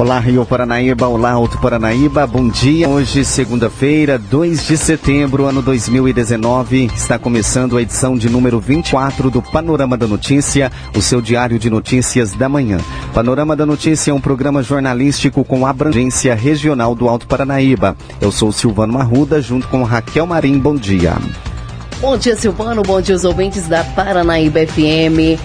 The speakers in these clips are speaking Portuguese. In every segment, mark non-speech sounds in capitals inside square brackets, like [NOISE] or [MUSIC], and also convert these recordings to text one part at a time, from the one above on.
Olá, Rio Paranaíba, olá, Alto Paranaíba, bom dia. Hoje, segunda-feira, 2 de setembro, ano 2019, está começando a edição de número 24 do Panorama da Notícia, o seu diário de notícias da manhã. Panorama da Notícia é um programa jornalístico com abrangência regional do Alto Paranaíba. Eu sou Silvano Marruda, junto com Raquel Marim, bom dia. Bom dia, Silvano. Bom dia, os ouvintes da Paranaíba FM.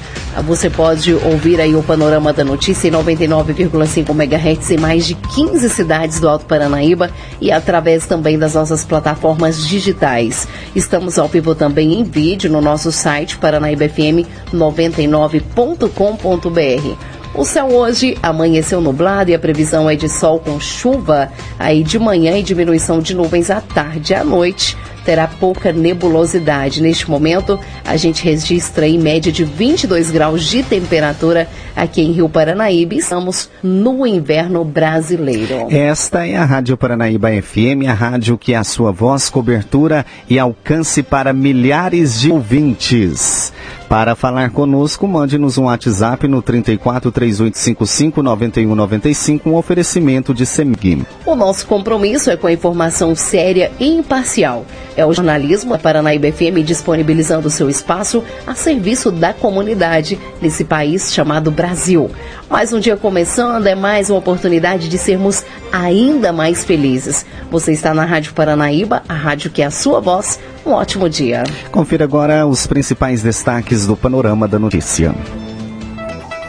Você pode ouvir aí o Panorama da Notícia em 99,5 MHz em mais de 15 cidades do Alto Paranaíba e através também das nossas plataformas digitais. Estamos ao vivo também em vídeo no nosso site paranaíbafm99.com.br. O céu hoje amanheceu nublado e a previsão é de sol com chuva aí de manhã e diminuição de nuvens à tarde e à noite terá pouca nebulosidade. Neste momento, a gente registra em média de 22 graus de temperatura aqui em Rio Paranaíba. Estamos no inverno brasileiro. Esta é a Rádio Paranaíba FM, a rádio que é a sua voz, cobertura e alcance para milhares de ouvintes. Para falar conosco, mande-nos um WhatsApp no 34 3855 9195, um oferecimento de Semig. O nosso compromisso é com a informação séria e imparcial. É o jornalismo Paranaíba FM disponibilizando seu espaço a serviço da comunidade nesse país chamado Brasil. Mais um dia começando, é mais uma oportunidade de sermos ainda mais felizes. Você está na Rádio Paranaíba, a rádio que é a sua voz. Um ótimo dia. Confira agora os principais destaques do Panorama da Notícia.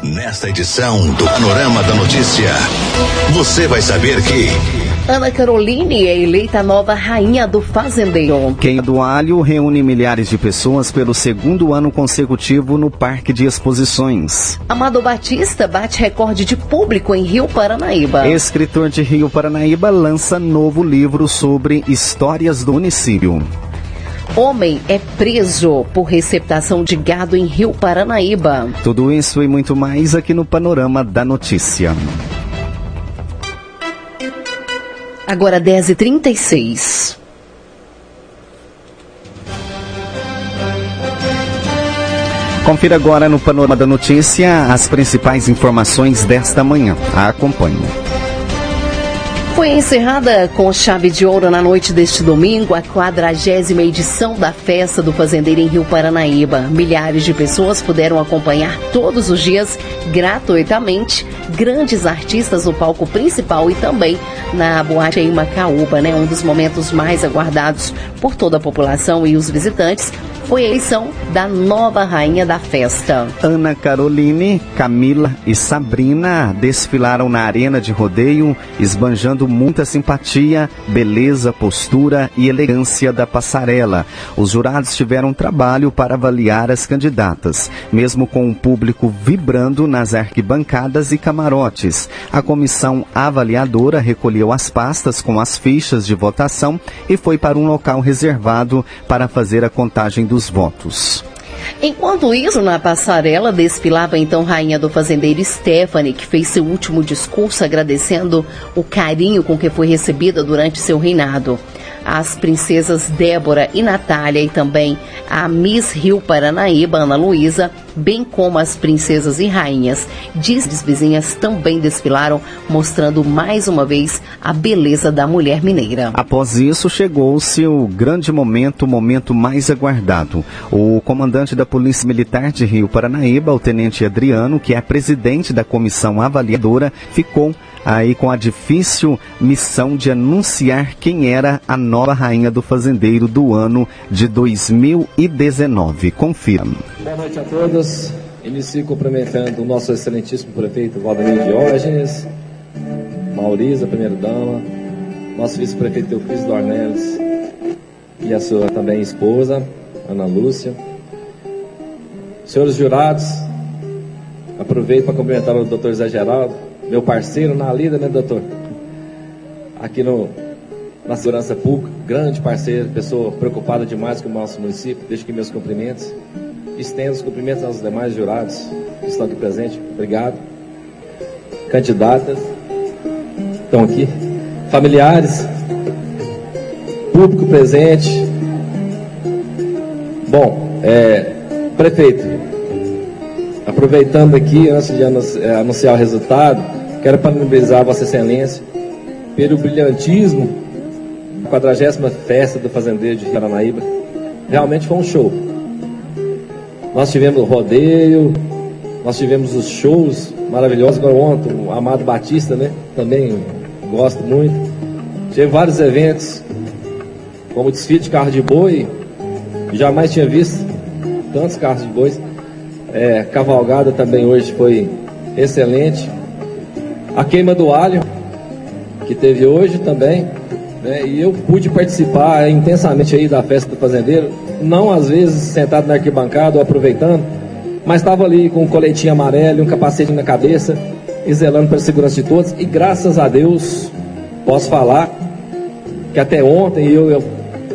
Nesta edição do Panorama da Notícia, você vai saber que. Ana Caroline é eleita nova rainha do Fazendeiro. Quem do Alho reúne milhares de pessoas pelo segundo ano consecutivo no Parque de Exposições. Amado Batista bate recorde de público em Rio Paranaíba. Escritor de Rio Paranaíba lança novo livro sobre histórias do município. Homem é preso por receptação de gado em Rio Paranaíba. Tudo isso e muito mais aqui no Panorama da Notícia. Agora 10h36. Confira agora no Panorama da Notícia as principais informações desta manhã. Acompanhe. Foi encerrada com chave de ouro na noite deste domingo a quadragésima edição da Festa do Fazendeiro em Rio Paranaíba. Milhares de pessoas puderam acompanhar todos os dias, gratuitamente, grandes artistas no palco principal e também na boate em Macaúba, né? Um dos momentos mais aguardados por toda a população e os visitantes foi a eleição da nova rainha da festa. Ana Caroline, Camila e Sabrina desfilaram na arena de rodeio, esbanjando muita simpatia, beleza, postura e elegância da passarela. Os jurados tiveram trabalho para avaliar as candidatas, mesmo com o público vibrando nas arquibancadas e camarotes. A comissão avaliadora recolheu as pastas com as fichas de votação e foi para um local reservado para fazer a contagem dos dos votos. Enquanto isso, na passarela desfilava então Rainha do Fazendeiro Stephanie, que fez seu último discurso agradecendo o carinho com que foi recebida durante seu reinado as princesas Débora e Natália e também a Miss Rio Paranaíba, Ana Luísa, bem como as princesas e rainhas Disney vizinhas também desfilaram, mostrando mais uma vez a beleza da mulher mineira. Após isso, chegou-se o grande momento, o momento mais aguardado. O comandante da Polícia Militar de Rio Paranaíba, o tenente Adriano, que é presidente da comissão avaliadora, ficou aí com a difícil missão de anunciar quem era a nova rainha do fazendeiro do ano de 2019. Confira. Boa noite a todos. Inicio cumprimentando o nosso excelentíssimo prefeito Valdemir Diógenes, Maurisa, primeira-dama, nosso vice-prefeito Teofísio Dornelles e a sua também esposa, Ana Lúcia. Senhores jurados, aproveito para cumprimentar o doutor Zé Geraldo, meu parceiro na lida, né, doutor? Aqui no, na segurança pública, grande parceiro, pessoa preocupada demais com o nosso município, deixo aqui meus cumprimentos. Estendo os cumprimentos aos demais jurados que estão aqui presentes. Obrigado. Candidatas estão aqui. Familiares, público presente. Bom, é, prefeito, aproveitando aqui, antes de é, anunciar o resultado, quero parabenizar Vossa Excelência pelo brilhantismo da 40 festa do fazendeiro de Paranaíba. Realmente foi um show. Nós tivemos o rodeio, nós tivemos os shows maravilhosos. Agora ontem, o Amado Batista, né? Também gosto muito. Tive vários eventos, como desfile de carro de boi, jamais tinha visto tantos carros de bois. É, cavalgada também hoje foi excelente. A queima do alho, que teve hoje também, né? E eu pude participar intensamente aí da festa do fazendeiro, não às vezes sentado na arquibancada ou aproveitando, mas estava ali com um coletinho amarelo um capacete na cabeça, e zelando pela segurança de todos. E graças a Deus, posso falar que até ontem eu, eu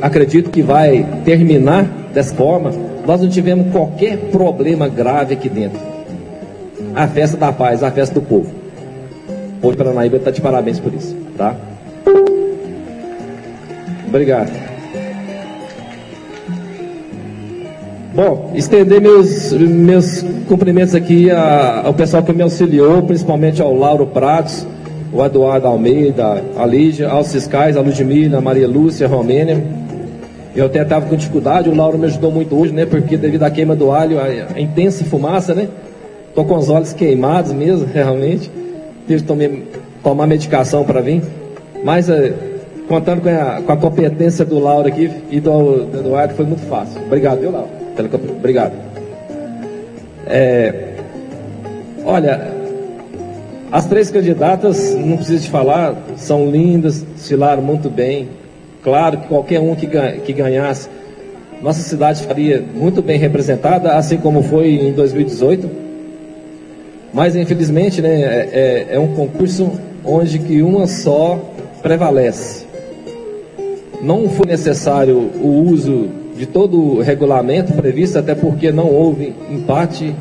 acredito que vai terminar dessa forma. Nós não tivemos qualquer problema grave aqui dentro. A festa da paz, a festa do povo. O povo de Paranaíba está de parabéns por isso, tá? Obrigado. Bom, estender meus, meus cumprimentos aqui ao pessoal que me auxiliou, principalmente ao Lauro Prados, o Eduardo Almeida, a Lígia, aos fiscais, a Ludmila, a Maria Lúcia, a Romênia. Eu até estava com dificuldade, o Lauro me ajudou muito hoje, né? Porque devido à queima do alho, a, a intensa fumaça, né? Tô com os olhos queimados mesmo, [LAUGHS] realmente. Tive que tomar, tomar medicação para vir. Mas é, contando com a, com a competência do Lauro aqui e do, do Eduardo, foi muito fácil. Obrigado, viu, Lauro? Obrigado. É, olha, as três candidatas, não preciso te falar, são lindas, desfilaram muito bem. Claro que qualquer um que, que ganhasse, nossa cidade faria muito bem representada, assim como foi em 2018. Mas infelizmente, né, é, é, é um concurso onde que uma só prevalece não foi necessário o uso de todo o regulamento previsto, até porque não houve empate,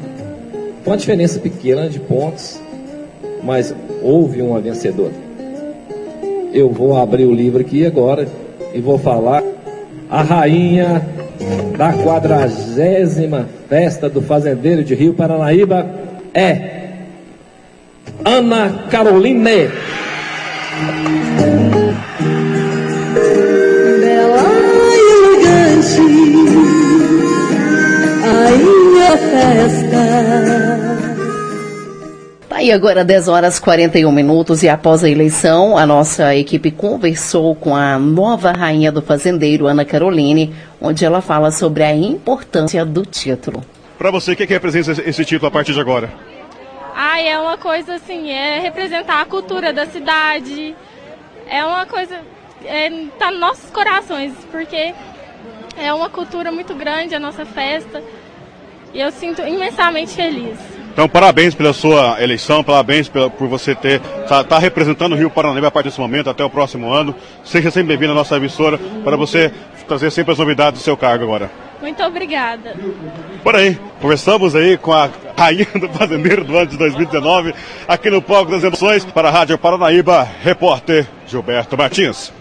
com uma diferença pequena de pontos, mas houve uma vencedora. Eu vou abrir o livro aqui agora e vou falar a rainha da quadragésima festa do fazendeiro de Rio Paranaíba é Ana Caroline. Festa. Tá e agora 10 horas 41 minutos e após a eleição, a nossa equipe conversou com a nova rainha do fazendeiro, Ana Caroline, onde ela fala sobre a importância do título. Para você, o que, que representa esse título a partir de agora? Ah, é uma coisa assim, é representar a cultura da cidade. É uma coisa, é, tá nos nossos corações, porque é uma cultura muito grande a nossa festa. E eu sinto imensamente feliz. Então, parabéns pela sua eleição, parabéns pela, por você ter tá, tá, representando o Rio Paranaíba a partir desse momento até o próximo ano. Seja sempre bem-vindo à nossa emissora para você trazer sempre as novidades do seu cargo agora. Muito obrigada. Por aí, conversamos aí com a rainha do fazendeiro do ano de 2019 aqui no palco das emoções para a Rádio Paranaíba, repórter Gilberto Martins.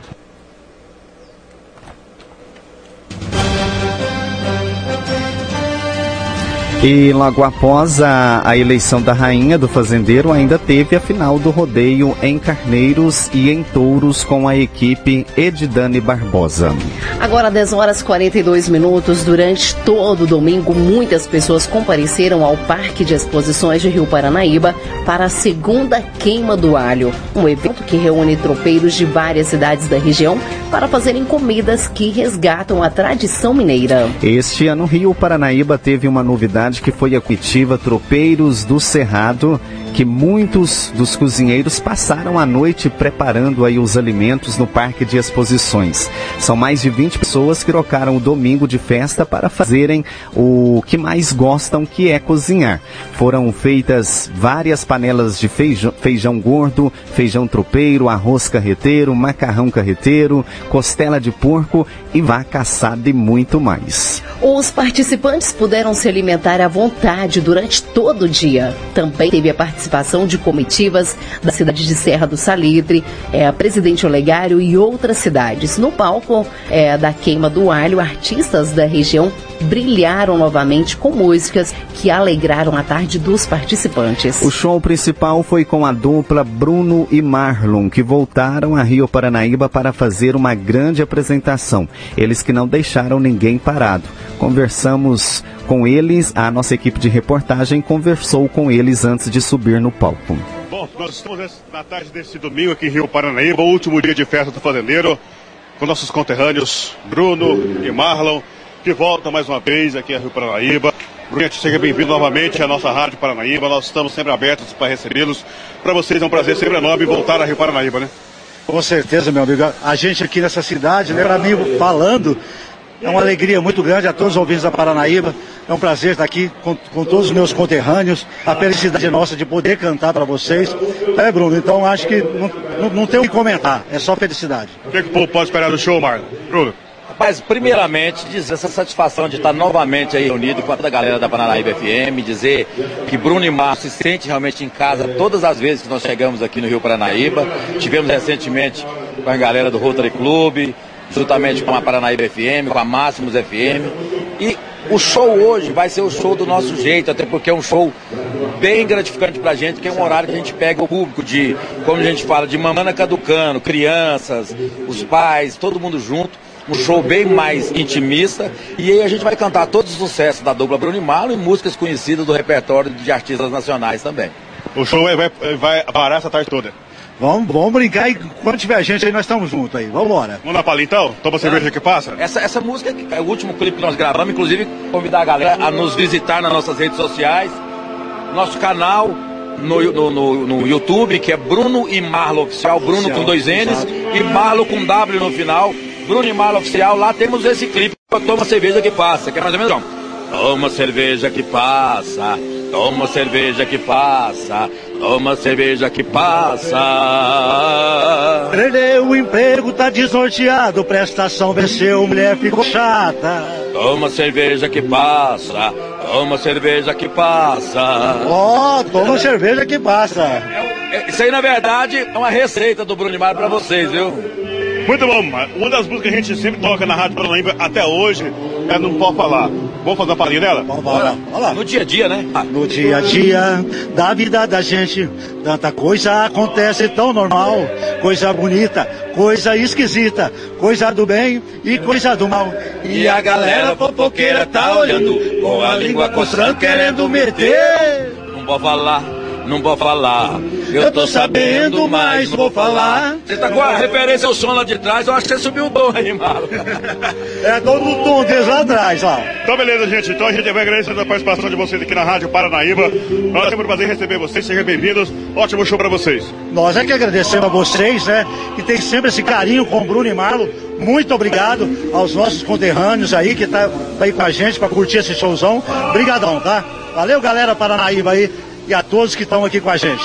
E logo após a, a, eleição da rainha do fazendeiro, ainda teve a final do rodeio em carneiros e em touros com a equipe Edidane Barbosa. Agora 10 horas 42 minutos, durante todo o domingo, muitas pessoas compareceram ao Parque de Exposições de Rio Paranaíba para a segunda queima do alho, um evento que reúne tropeiros de várias cidades da região para fazerem comidas que resgatam a tradição mineira. Este ano, Rio Paranaíba teve uma novidade verdade que foi a comitiva Tropeiros do Cerrado que muitos dos cozinheiros passaram a noite preparando aí os alimentos no parque de exposições. São mais de 20 pessoas que trocaram o domingo de festa para fazerem o que mais gostam, que é cozinhar. Foram feitas várias panelas de feijão, feijão gordo, feijão tropeiro, arroz carreteiro, macarrão carreteiro, costela de porco e vaca assada e muito mais. Os participantes puderam se alimentar à vontade durante todo o dia. Também teve a participação de comitivas da cidade de Serra do Salitre, é, Presidente Olegário e outras cidades. No palco é, da Queima do Alho, artistas da região brilharam novamente com músicas que alegraram a tarde dos participantes. O show principal foi com a dupla Bruno e Marlon, que voltaram a Rio Paranaíba para fazer uma grande apresentação. Eles que não deixaram ninguém parado. Conversamos com eles, a nossa equipe de reportagem conversou com eles antes de subir no palco. Bom, nós estamos na tarde desse domingo aqui em Rio Paranaíba, o último dia de festa do fazendeiro, com nossos conterrâneos Bruno e Marlon, que voltam mais uma vez aqui a Rio Paranaíba. Bruno, seja bem-vindo novamente à nossa Rádio Paranaíba. Nós estamos sempre abertos para recebê-los. Para vocês é um prazer sempre enorme voltar a Rio Paranaíba, né? Com certeza, meu amigo. A gente aqui nessa cidade, né, para mim, falando, é uma alegria muito grande a todos os ouvintes da Paranaíba. É um prazer estar aqui com, com todos os meus conterrâneos. A felicidade é nossa de poder cantar para vocês. É, Bruno, então acho que não, não, não tem o que comentar, é só felicidade. O que, que o povo pode esperar do show, Marlon? Bruno? Rapaz, primeiramente, dizer essa satisfação de estar novamente aí reunido com toda a galera da Paranaíba FM, dizer que Bruno e Márcio se sente realmente em casa todas as vezes que nós chegamos aqui no Rio Paranaíba. Tivemos recentemente com a galera do Rotary Club, juntamente com a Paranaíba FM, com a Máximos FM. E o show hoje vai ser o show do nosso jeito, até porque é um show bem gratificante pra gente, que é um horário que a gente pega o público de, como a gente fala, de mamana caducando, crianças, os pais, todo mundo junto. Um show bem mais intimista. E aí a gente vai cantar todos os sucessos da dupla Bruno e Malo e músicas conhecidas do repertório de artistas nacionais também. O show vai, vai, vai parar essa tarde toda. Vamos, vamos brincar e quando tiver gente aí nós estamos juntos aí. Vamos embora. Vamos na palha então? Toma cerveja que passa? Essa, essa música é o último clipe que nós gravamos, inclusive convidar a galera a nos visitar nas nossas redes sociais, nosso canal no, no, no, no YouTube, que é Bruno e Marlo Oficial, Bruno Oficial, com dois N's e Marlo com W no final. Bruno e Marlo Oficial, lá temos esse clipe, Toma Cerveja que Passa, que é mais ou menos. Toma cerveja que passa, toma cerveja que passa, toma cerveja que passa. Perdeu o emprego, tá desnorteado, prestação venceu, mulher ficou chata. Toma cerveja que passa, toma cerveja que passa. Ó, oh, toma cerveja que passa. É, isso aí, na verdade, é uma receita do Bruno Mar pra vocês, viu? Muito bom, uma das músicas que a gente sempre toca na Rádio Paranaíba até hoje é Não Pode Falar. Vamos fazer uma palhinha dela? Vamos, lá. Vamos lá. No dia a dia, né? Ah, no dia a dia da vida da gente, tanta coisa acontece tão normal. Coisa bonita, coisa esquisita, coisa do bem e coisa do mal. E a galera fofoqueira tá olhando, com a língua coçando, querendo meter. Não pode falar não vou falar. Eu tô sabendo, mas não vou falar. Você tá com a referência ao som lá de trás, eu acho que você subiu o tom aí, mano. É todo o tom deles lá atrás, ó. Então, beleza, gente. Então a gente vai agradecer a participação de vocês aqui na Rádio Paranaíba. Nós temos o prazer em receber vocês, sejam bem-vindos. Ótimo show pra vocês. Nós é que agradecemos a vocês, né? Que tem sempre esse carinho com o Bruno e Marlo. Muito obrigado aos nossos conterrâneos aí que tá aí com a gente para curtir esse showzão. Obrigadão, tá? Valeu, galera Paranaíba aí e a todos que estão aqui com a gente.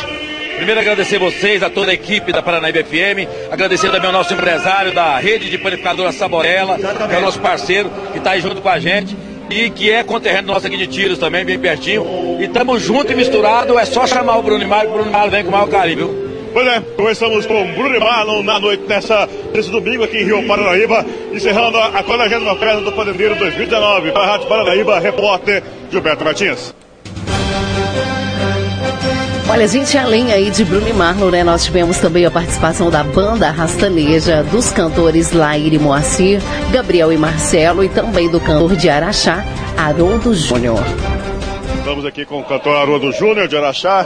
Primeiro agradecer vocês, a toda a equipe da Paranaíba FM, agradecer também ao nosso empresário da rede de panificadora Saborella, Exatamente. que é o nosso parceiro, que está aí junto com a gente e que é conterrâneo nosso aqui de Tiros também, bem pertinho. E estamos juntos e misturados, é só chamar o Bruno Mário, o Bruno Mário vem com o maior carinho, viu? Pois é, começamos com Bruno Marlon na noite dessa, desse domingo aqui em Rio Paranaíba, encerrando a 40 festa do Fazendeiro 2019. Para a Rádio Paranaíba, repórter Gilberto Martins. Olha, gente, além aí de Bruno e Marlon, né, nós tivemos também a participação da banda Rastaneja, dos cantores Laíre Moacir, Gabriel e Marcelo e também do cantor de Araxá, Haroldo Júnior. Estamos aqui com o cantor Haroldo Júnior de Araxá.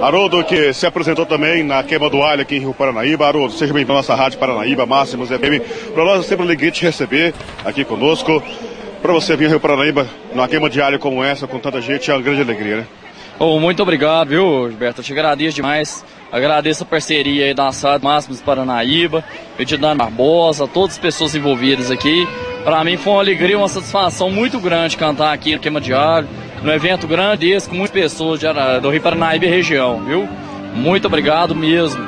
Haroldo, que se apresentou também na Queima do Alho aqui em Rio Paranaíba. Haroldo, seja bem-vindo à nossa rádio Paranaíba, Máximos FM. Para nós é sempre um alegria te receber aqui conosco. Para você vir ao Rio Paranaíba, numa queima diária como essa, com tanta gente, é uma grande alegria, né? Oh, muito obrigado, viu, Gilberto? Eu te agradeço demais. Agradeço a parceria aí da Assado Máximos Paranaíba, Edinano Barbosa, todas as pessoas envolvidas aqui. Para mim foi uma alegria, uma satisfação muito grande cantar aqui no Queima Diário, num evento grande esse, com muitas pessoas de, do Rio Paranaíba e região, viu? Muito obrigado mesmo.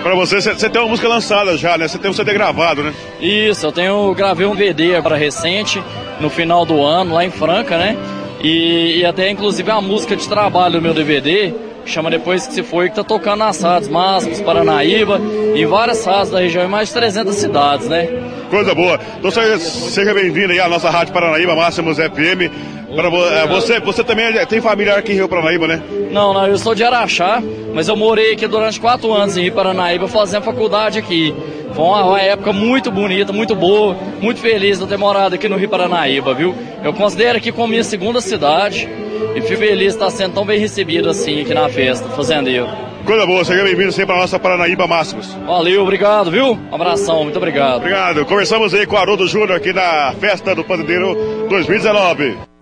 Para você, você tem uma música lançada já, né? Você tem um CD gravado, né? Isso, eu tenho gravei um DVD agora recente, no final do ano, lá em Franca, né? E, e até inclusive a música de trabalho do meu DVD, chama Depois que se foi, que tá tocando nas rádios Máximos, Paranaíba, em várias rádios da região, em mais de 300 cidades, né? Coisa boa. Então seja bem-vindo aí à nossa Rádio Paranaíba, Máximos FM. Para é, você, você também é, tem familiar aqui em Rio Paranaíba, né? Não, não, eu sou de Araxá, mas eu morei aqui durante quatro anos em Rio Paranaíba, fazendo faculdade aqui. Foi uma, uma, época muito bonita, muito boa, muito feliz de ter morado aqui no Rio Paranaíba, viu? Eu considero aqui como minha segunda cidade e fico feliz de estar sendo tão bem recebido assim aqui na festa, fazendeiro. Coisa boa, seja bem-vindo sempre a nossa Paranaíba Máximos. Valeu, obrigado, viu? Um abração, muito obrigado. Obrigado. Conversamos aí com o Haroldo Júnior aqui na festa do Fazendeiro 2019.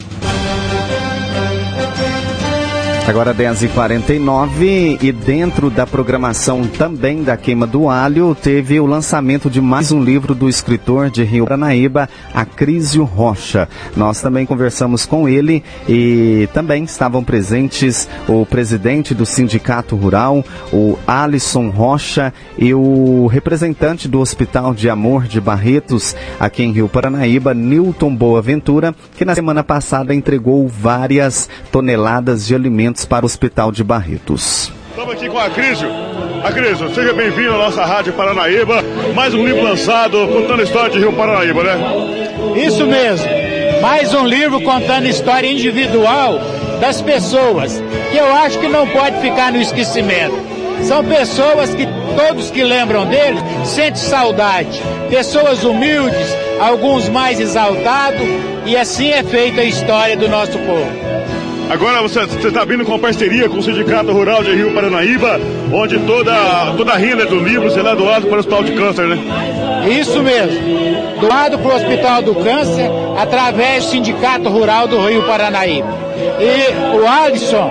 Agora 10h49 e dentro da programação também da Queima do Alho teve o lançamento de mais um livro do escritor de Rio Paranaíba, Acrísio Rocha. Nós também conversamos com ele e também estavam presentes o presidente do Sindicato Rural, o Alisson Rocha e o representante do Hospital de Amor de Barretos, aqui em Rio Paranaíba, Newton Boaventura, que na semana passada entregou várias toneladas de alimentos para o Hospital de Barretos. Estamos aqui com a Crísio. Acrísio, seja bem-vindo à nossa Rádio Paranaíba. Mais um livro lançado contando a história de Rio Paranaíba, né? Isso mesmo. Mais um livro contando a história individual das pessoas, que eu acho que não pode ficar no esquecimento. São pessoas que todos que lembram deles sentem saudade. Pessoas humildes, alguns mais exaltados, e assim é feita a história do nosso povo. Agora você está vindo com parceria com o Sindicato Rural de Rio Paranaíba, onde toda, toda a renda do livro será doado para o Hospital de Câncer, né? Isso mesmo. Doado para o Hospital do Câncer através do Sindicato Rural do Rio Paranaíba. E o Alisson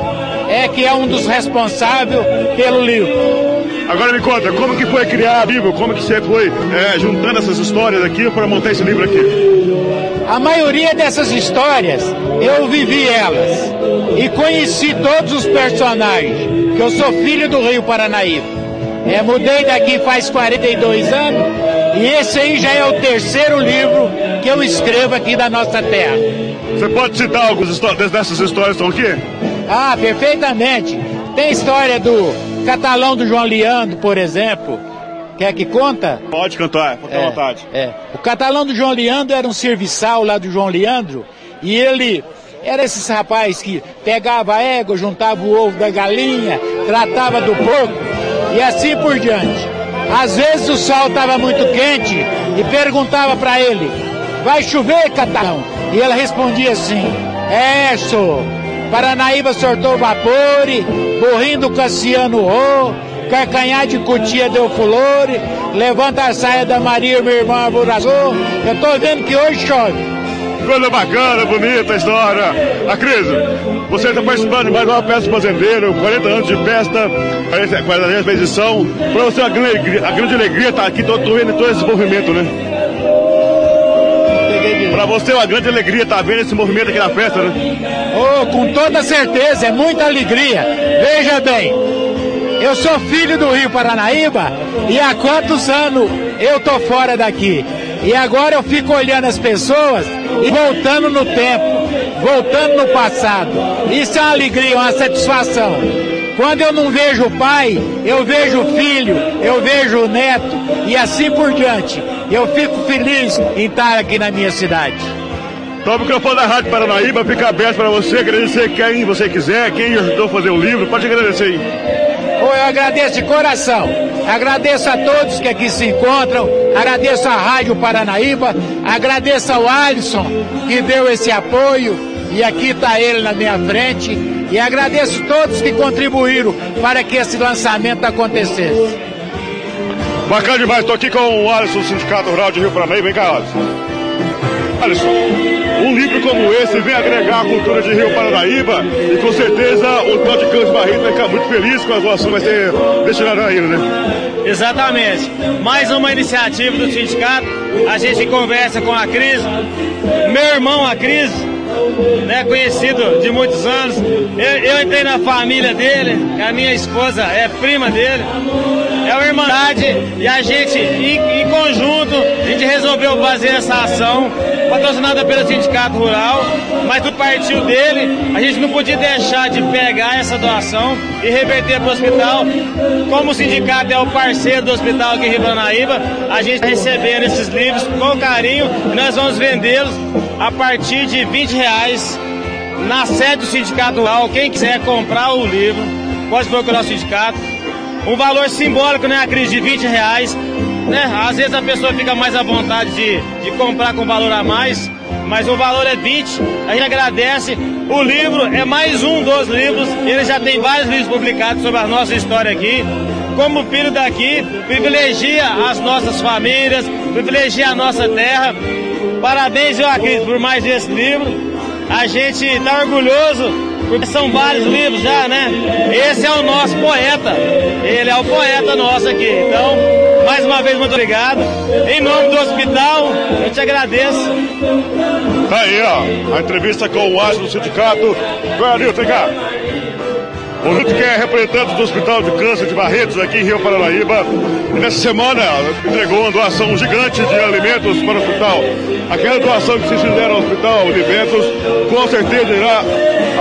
é que é um dos responsáveis pelo livro. Agora me conta, como que foi criar o livro? Como que você foi é, juntando essas histórias aqui para montar esse livro aqui? A maioria dessas histórias eu vivi elas e conheci todos os personagens, que eu sou filho do Rio Paranaíba. É, mudei daqui faz 42 anos e esse aí já é o terceiro livro que eu escrevo aqui da nossa terra. Você pode citar algumas dessas histórias que estão aqui? Ah, perfeitamente. Tem história do Catalão do João Leandro, por exemplo. Quer que conta? Pode cantar, pode é, vontade. É. O catalão do João Leandro era um serviçal lá do João Leandro e ele era esses rapaz que pegava a égua, juntava o ovo da galinha, tratava do porco e assim por diante. Às vezes o sol estava muito quente e perguntava para ele: Vai chover, catalão? E ele respondia assim: É, senhor. Paranaíba sortou vapore, do Cassiano Rô, carcanhar de cutia deu flores, levanta a saia da Maria, meu irmão abraçou. Eu tô vendo que hoje chove. Coisa bacana, bonita a história. A Cris, você está participando de mais uma festa fazendeiro, 40 anos de festa, 40 edição. Para você, a grande, a grande alegria estar tá aqui, tô vendo todo esse movimento, né? Para você é uma grande alegria estar tá vendo esse movimento aqui na festa, né? Oh, com toda certeza, é muita alegria. Veja bem, eu sou filho do Rio Paranaíba e há quantos anos eu tô fora daqui? E agora eu fico olhando as pessoas e voltando no tempo, voltando no passado. Isso é uma alegria, uma satisfação. Quando eu não vejo o pai, eu vejo o filho, eu vejo o neto e assim por diante. Eu fico feliz em estar aqui na minha cidade. Então o microfone da Rádio Paranaíba fica aberto para você, agradecer quem você quiser, quem ajudou a fazer o livro, pode agradecer aí. Eu agradeço de coração, agradeço a todos que aqui se encontram, agradeço a Rádio Paranaíba, agradeço ao Alisson que deu esse apoio e aqui está ele na minha frente e agradeço todos que contribuíram para que esse lançamento acontecesse. Bacana demais, estou aqui com o Alisson, Sindicato Rural de Rio Paranaíba. Vem cá, Alisson. Alisson. Um livro como esse vem agregar a cultura de Rio Paranaíba e com certeza o Hospital de Câncer Barreto vai ficar muito feliz com a doação vai ser destinada a ele, né? Exatamente. Mais uma iniciativa do sindicato. A gente conversa com a Cris, meu irmão a Cris, né, conhecido de muitos anos. Eu, eu entrei na família dele, a minha esposa é prima dele. É uma irmandade e a gente, em, em conjunto, a gente resolveu fazer essa ação, patrocinada pelo Sindicato Rural, mas do partido dele, a gente não podia deixar de pegar essa doação e reverter para o hospital. Como o sindicato é o parceiro do hospital aqui em Rio Paranaíba, a gente está recebendo esses livros com carinho e nós vamos vendê-los a partir de 20 reais na sede do Sindicato Rural. Quem quiser comprar o livro, pode procurar o sindicato. Um valor simbólico, né, a crise de 20 reais. Né? Às vezes a pessoa fica mais à vontade de, de comprar com valor a mais, mas o valor é 20. A gente agradece. O livro é mais um dos livros. Ele já tem vários livros publicados sobre a nossa história aqui. Como filho daqui, privilegia as nossas famílias, privilegia a nossa terra. Parabéns, acredito, por mais esse livro. A gente está orgulhoso, porque são vários livros já, né? Esse é o nosso poeta. Ele é o poeta nosso aqui. Então, mais uma vez, muito obrigado. Em nome do hospital, eu te agradeço. Tá aí, ó, a entrevista com o Asa do sindicato. Guarnil, vem cá. O Lito que é representante do Hospital de Câncer de Barretos, aqui em Rio Paranaíba, nessa semana entregou uma doação gigante de alimentos para o hospital. Aquela doação que vocês fizeram ao hospital, alimentos, com certeza irá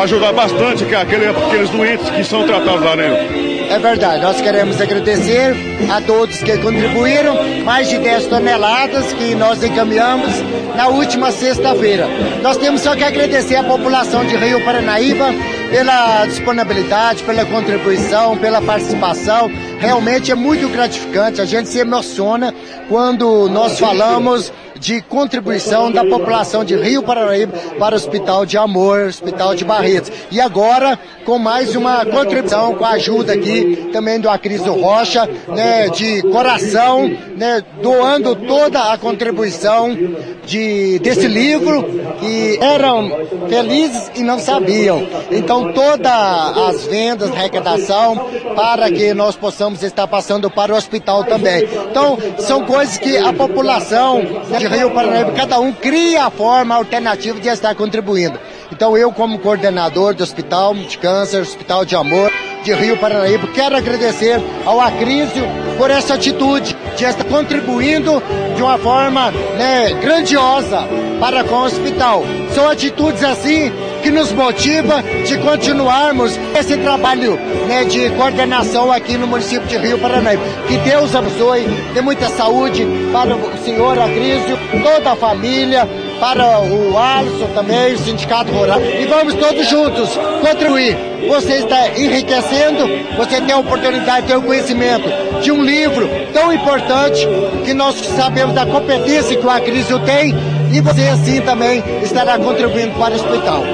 ajudar bastante aquele, aqueles doentes que são tratados lá, né? É verdade, nós queremos agradecer a todos que contribuíram, mais de 10 toneladas que nós encaminhamos na última sexta-feira. Nós temos só que agradecer à população de Rio Paranaíba pela disponibilidade, pela contribuição, pela participação. Realmente é muito gratificante, a gente se emociona quando nós falamos de contribuição da população de Rio Paranaíba para o Hospital de Amor, Hospital de Barretos. E agora, com mais uma contribuição, com a ajuda aqui também do Acriso Rocha, né, de coração, né, doando toda a contribuição de, desse livro, que eram felizes e não sabiam. Então, todas as vendas, arrecadação, para que nós possamos estar passando para o hospital também. Então, são coisas que a população né, de Rio Paranaíba, cada um cria a forma alternativa de estar contribuindo. Então eu, como coordenador do Hospital de Câncer, Hospital de Amor de Rio Paranaíba, quero agradecer ao Acrísio por essa atitude de estar contribuindo de uma forma né, grandiosa para com o hospital. São atitudes assim que nos motiva de continuarmos esse trabalho né, de coordenação aqui no município de Rio Paranaíba. Que Deus abençoe, dê muita saúde para o senhor Agrísio, toda a família, para o Alisson também, o Sindicato Rural. E vamos todos juntos contribuir. Você está enriquecendo, você tem a oportunidade de ter o conhecimento de um livro tão importante que nós sabemos da competência que o Acrísio tem e você assim também estará contribuindo para o hospital.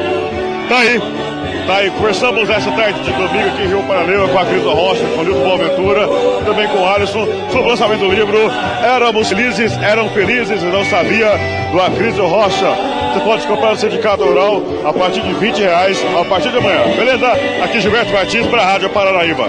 Tá aí. Tá aí, conversamos essa tarde de domingo aqui em Rio Paranaíba com a Crisa Rocha, com o Nilton Boaventura, também com o Alisson, sobre o lançamento do livro Éramos Felizes, Eram Felizes e Não Sabia, do Acrisio Rocha. Você pode comprar no Sindicato Rural a partir de 20 reais a partir de amanhã. Beleza? Aqui Gilberto Martins para a Rádio Paranaíba.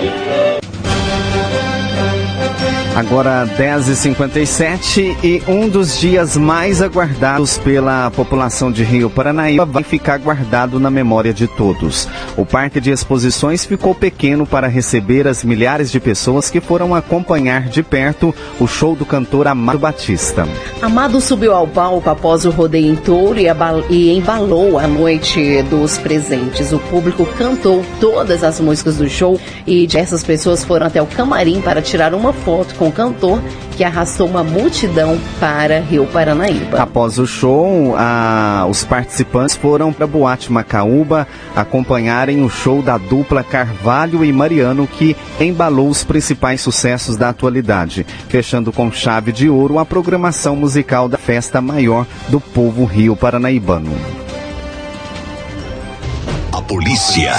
Agora 10h57 e um dos dias mais aguardados pela população de Rio Paranaíba vai ficar guardado na memória de todos. O Parque de Exposições ficou pequeno para receber as milhares de pessoas que foram acompanhar de perto o show do cantor Amado Batista. Amado subiu ao palco após o rodeio em touro e embalou a noite dos presentes. O público cantou todas as músicas do show e diversas pessoas foram até o camarim para tirar uma foto com o cantor que arrastou uma multidão para Rio Paranaíba. Após o show, a, os participantes foram para Boate Macaúba acompanharem o show da dupla Carvalho e Mariano, que embalou os principais sucessos da atualidade, fechando com chave de ouro a programação musical da festa maior do povo Rio Paranaibano. A polícia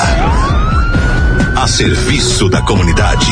a serviço da comunidade.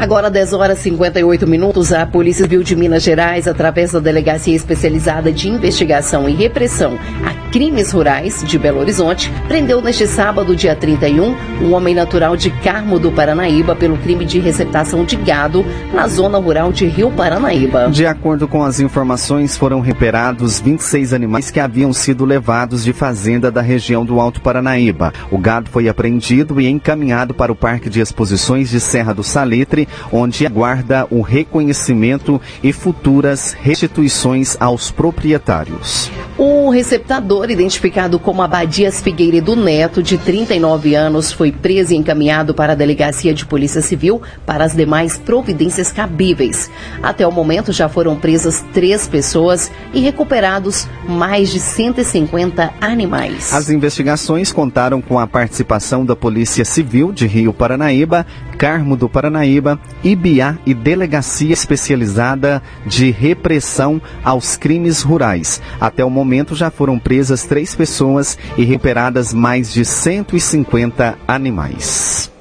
Agora 10 horas e 58 minutos, a Polícia Civil de Minas Gerais, através da Delegacia Especializada de Investigação e Repressão a Crimes Rurais de Belo Horizonte, prendeu neste sábado, dia 31, um homem natural de Carmo do Paranaíba pelo crime de receptação de gado na zona rural de Rio Paranaíba. De acordo com as informações, foram recuperados 26 animais que haviam sido levados de fazenda da região do Alto Paranaíba. O gado foi apreendido e encaminhado para o Parque de Exposições de Serra do Salitre, onde aguarda o reconhecimento e futuras restituições aos proprietários. O receptador, identificado como Abadias Figueiredo Neto, de 39 anos, foi preso e encaminhado para a Delegacia de Polícia Civil para as demais providências cabíveis. Até o momento já foram presas três pessoas e recuperados mais de 150 animais. As investigações contaram com a participação da Polícia Civil de Rio Paranaíba, Carmo do Paranaíba, IBA e Delegacia Especializada de Repressão aos Crimes Rurais. Até o momento já foram presas três pessoas e recuperadas mais de 150 animais.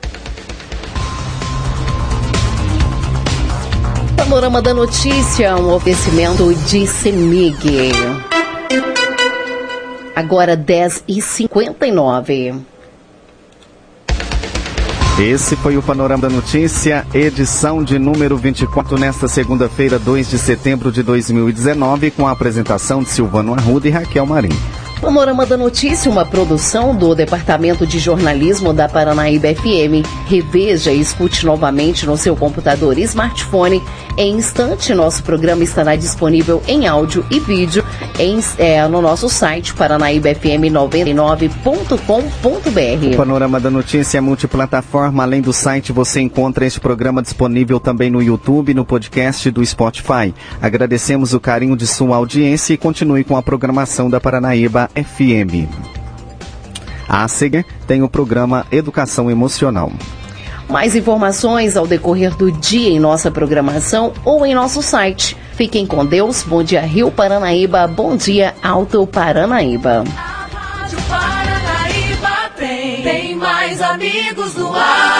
Panorama da Notícia, um oferecimento de CEMIG. Agora 10 e 59 esse foi o Panorama da Notícia, edição de número 24, nesta segunda-feira, 2 de setembro de 2019, com a apresentação de Silvano Arruda e Raquel Marim. Panorama da Notícia, uma produção do Departamento de Jornalismo da Paranaíba FM. Reveja e escute novamente no seu computador e smartphone. Em instante, nosso programa estará disponível em áudio e vídeo em, é, no nosso site paranaíbafm99.com.br. O Panorama da Notícia é multiplataforma. Além do site, você encontra este programa disponível também no YouTube, no podcast do Spotify. Agradecemos o carinho de sua audiência e continue com a programação da Paranaíba FM. A seguir tem o programa Educação Emocional. Mais informações ao decorrer do dia em nossa programação ou em nosso site. Fiquem com Deus. Bom dia, Rio Paranaíba. Bom dia, Alto Paranaíba. A Rádio Paranaíba tem, tem mais amigos ar.